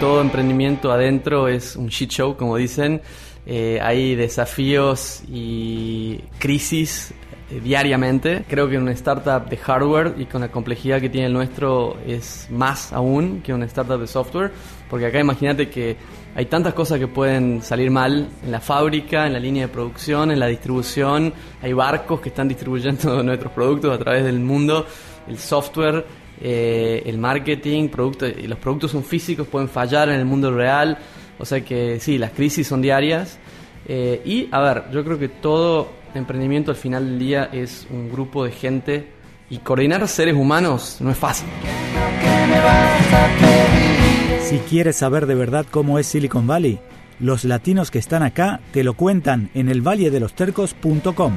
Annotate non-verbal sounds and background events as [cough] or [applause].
todo emprendimiento adentro es un shit show, como dicen. Eh, hay desafíos y crisis eh, diariamente. Creo que una startup de hardware y con la complejidad que tiene el nuestro es más aún que una startup de software, porque acá imagínate que hay tantas cosas que pueden salir mal en la fábrica, en la línea de producción, en la distribución, hay barcos que están distribuyendo [laughs] nuestros productos a través del mundo, el software, eh, el marketing, producto, los productos son físicos, pueden fallar en el mundo real, o sea que sí, las crisis son diarias. Eh, y a ver, yo creo que todo emprendimiento al final del día es un grupo de gente y coordinar seres humanos no es fácil. Si quieres saber de verdad cómo es Silicon Valley, los latinos que están acá te lo cuentan en el Tercos.com.